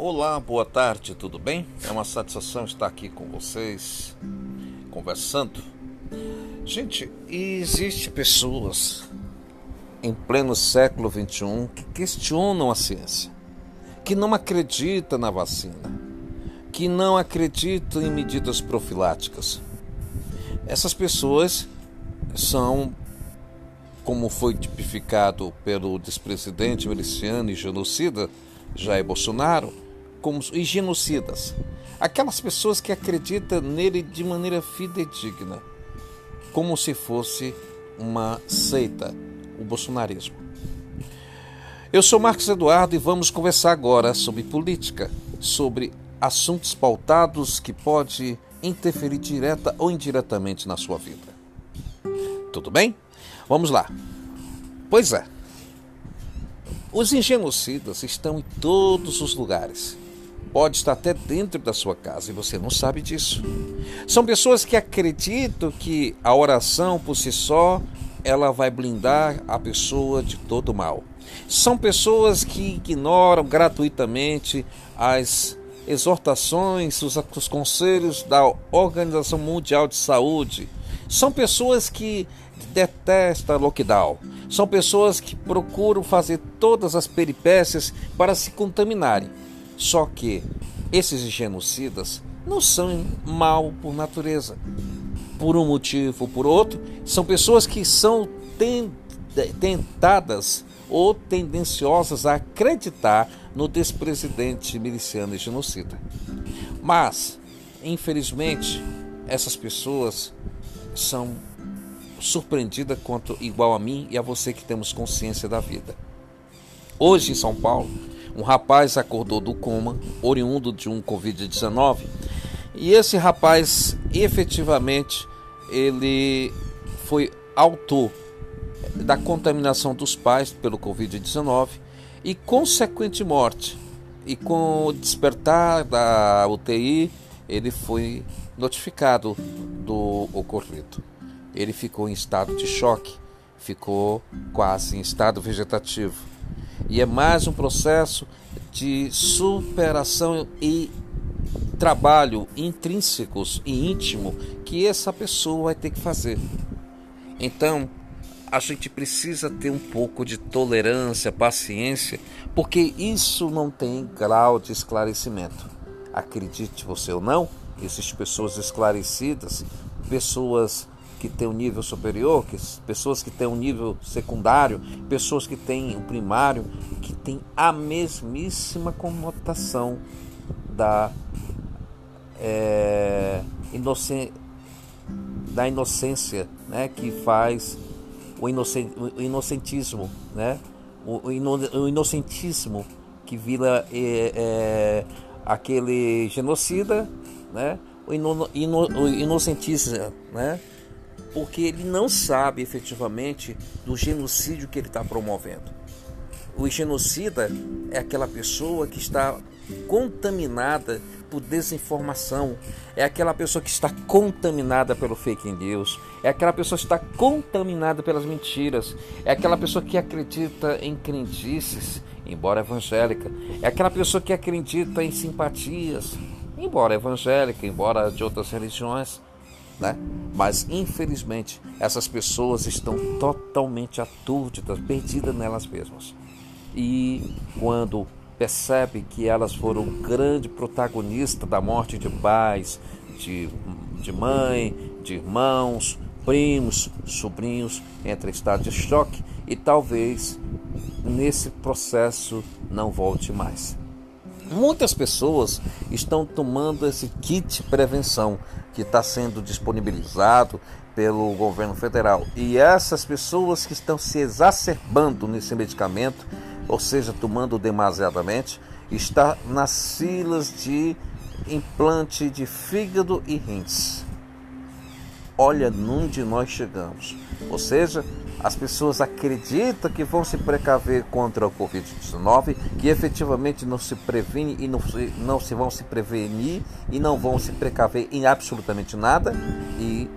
Olá, boa tarde, tudo bem? É uma satisfação estar aqui com vocês, conversando. Gente, existe pessoas em pleno século XXI que questionam a ciência, que não acreditam na vacina, que não acreditam em medidas profiláticas. Essas pessoas são, como foi tipificado pelo despresidente miliciano e genocida Jair Bolsonaro, como os genocidas. Aquelas pessoas que acreditam nele de maneira fidedigna, como se fosse uma seita, o bolsonarismo. Eu sou Marcos Eduardo e vamos conversar agora sobre política, sobre assuntos pautados que pode interferir direta ou indiretamente na sua vida. Tudo bem? Vamos lá. Pois é. Os genocidas estão em todos os lugares. Pode estar até dentro da sua casa e você não sabe disso. São pessoas que acreditam que a oração por si só ela vai blindar a pessoa de todo mal. São pessoas que ignoram gratuitamente as exortações, os, os conselhos da Organização Mundial de Saúde. São pessoas que detestam lockdown. São pessoas que procuram fazer todas as peripécias para se contaminarem. Só que esses genocidas não são mal por natureza. Por um motivo ou por outro, são pessoas que são tentadas ou tendenciosas a acreditar no despresidente miliciano e genocida. Mas, infelizmente, essas pessoas são surpreendida quanto igual a mim e a você que temos consciência da vida. Hoje em São Paulo, um rapaz acordou do coma, oriundo de um Covid-19, e esse rapaz efetivamente ele foi autor da contaminação dos pais pelo Covid-19 e consequente morte. E com o despertar da UTI, ele foi notificado do ocorrido ele ficou em estado de choque, ficou quase em estado vegetativo. E é mais um processo de superação e trabalho intrínsecos e íntimo que essa pessoa vai ter que fazer. Então, a gente precisa ter um pouco de tolerância, paciência, porque isso não tem grau de esclarecimento. Acredite você ou não, existem pessoas esclarecidas, pessoas que têm um nível superior, que, pessoas que têm um nível secundário, pessoas que têm o um primário, que têm a mesmíssima conotação da, é, inocen, da inocência né, que faz o, o inocentismo, né, o, ino, o inocentismo que vira é, é, aquele genocida, né, o, ino, ino, o né, porque ele não sabe efetivamente do genocídio que ele está promovendo. O genocida é aquela pessoa que está contaminada por desinformação, é aquela pessoa que está contaminada pelo fake news, é aquela pessoa que está contaminada pelas mentiras, é aquela pessoa que acredita em crendices, embora evangélica, é aquela pessoa que acredita em simpatias, embora evangélica, embora de outras religiões né? Mas infelizmente essas pessoas estão totalmente atúrdidas, perdidas nelas mesmas. E quando percebe que elas foram o grande protagonista da morte de pais, de, de mãe, de irmãos, primos, sobrinhos, entra em estado de choque e talvez nesse processo não volte mais. Muitas pessoas estão tomando esse kit prevenção que está sendo disponibilizado pelo governo federal. E essas pessoas que estão se exacerbando nesse medicamento, ou seja, tomando demasiadamente, está nas filas de implante de fígado e rins. Olha onde nós chegamos. Ou seja, as pessoas acreditam que vão se precaver contra o Covid-19, que efetivamente não se previne e não se, não se vão se prevenir e não vão se precaver em absolutamente nada. E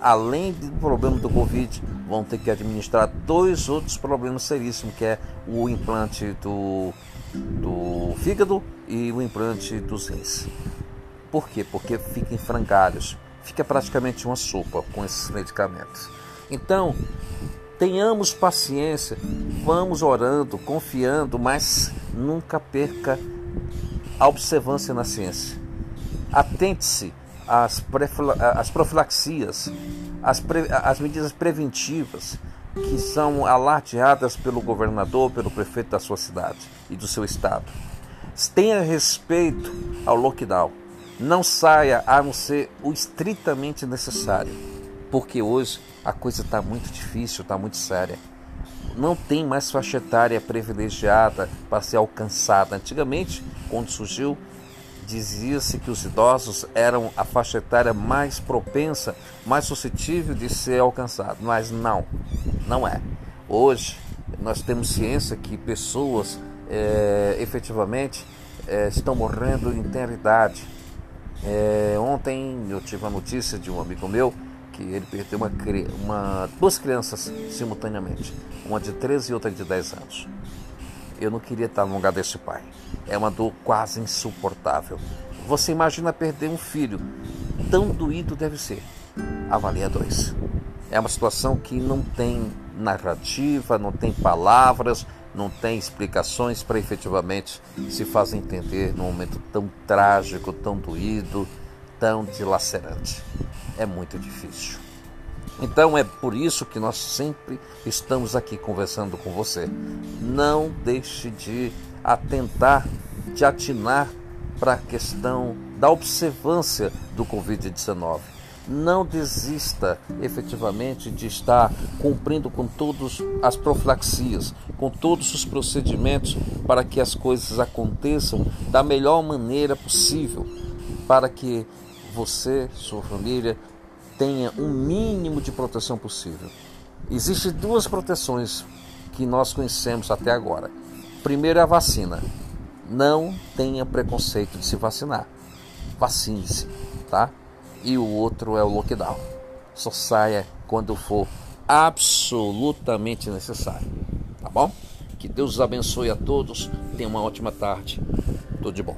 além do problema do Covid, vão ter que administrar dois outros problemas seríssimos, que é o implante do do fígado e o implante dos rins. Por quê? Porque fica em frangalhos, fica praticamente uma sopa com esses medicamentos. Então, tenhamos paciência, vamos orando, confiando, mas nunca perca a observância na ciência. Atente-se às, às profilaxias, às, pre às medidas preventivas que são alardeadas pelo governador, pelo prefeito da sua cidade e do seu estado. Tenha respeito ao lockdown. Não saia a não ser o estritamente necessário, porque hoje a coisa está muito difícil, está muito séria. Não tem mais faixa etária privilegiada para ser alcançada. Antigamente, quando surgiu, dizia-se que os idosos eram a faixa etária mais propensa, mais suscetível de ser alcançada, mas não, não é. Hoje nós temos ciência que pessoas é, efetivamente é, estão morrendo em tenra idade. É, ontem eu tive a notícia de um amigo meu que ele perdeu uma, uma, duas crianças simultaneamente, uma de 13 e outra de 10 anos. Eu não queria estar no lugar desse pai. É uma dor quase insuportável. Você imagina perder um filho, tão doído deve ser. Avalia dois. É uma situação que não tem narrativa, não tem palavras, não tem explicações para efetivamente se fazer entender num momento tão trágico, tão doído, tão dilacerante. É muito difícil. Então é por isso que nós sempre estamos aqui conversando com você. Não deixe de atentar, de atinar para a questão da observância do Covid-19 não desista efetivamente de estar cumprindo com todas as profilaxias, com todos os procedimentos para que as coisas aconteçam da melhor maneira possível, para que você, sua família, tenha um mínimo de proteção possível. Existem duas proteções que nós conhecemos até agora. Primeiro é a vacina. Não tenha preconceito de se vacinar. Vacine-se, tá? e o outro é o lockdown. Só saia quando for absolutamente necessário. Tá bom? Que Deus os abençoe a todos. Tenha uma ótima tarde. Tudo de bom.